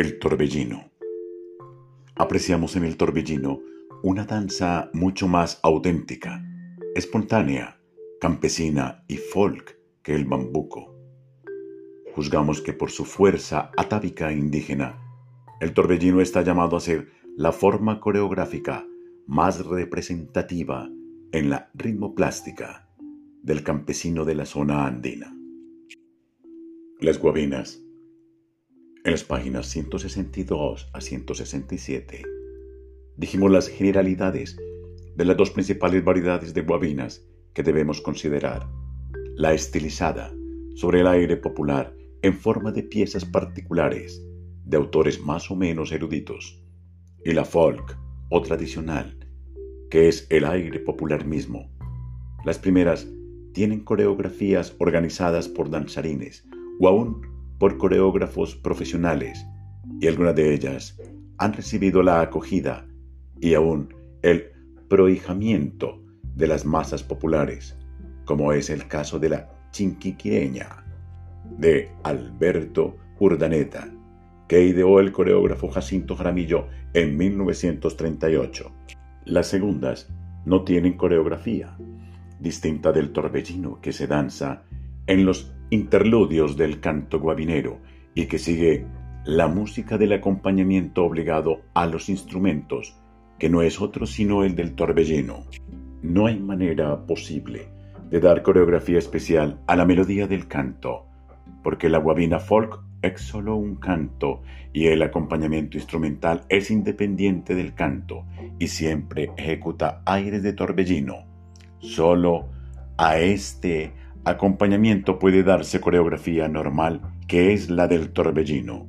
El torbellino. Apreciamos en el torbellino una danza mucho más auténtica, espontánea, campesina y folk que el bambuco. Juzgamos que por su fuerza atávica e indígena, el torbellino está llamado a ser la forma coreográfica más representativa en la ritmoplástica del campesino de la zona andina. Las guabinas. En las páginas 162 a 167 dijimos las generalidades de las dos principales variedades de guabinas que debemos considerar. La estilizada, sobre el aire popular, en forma de piezas particulares, de autores más o menos eruditos, y la folk, o tradicional, que es el aire popular mismo. Las primeras tienen coreografías organizadas por danzarines o aún por coreógrafos profesionales, y algunas de ellas han recibido la acogida y aún el prohijamiento de las masas populares, como es el caso de la chinquiquireña de Alberto Urdaneta, que ideó el coreógrafo Jacinto Jaramillo en 1938. Las segundas no tienen coreografía, distinta del torbellino que se danza en los interludios del canto guabinero y que sigue la música del acompañamiento obligado a los instrumentos, que no es otro sino el del torbellino. No hay manera posible de dar coreografía especial a la melodía del canto, porque la guabina folk es solo un canto y el acompañamiento instrumental es independiente del canto y siempre ejecuta aires de torbellino. Solo a este acompañamiento puede darse coreografía normal que es la del torbellino.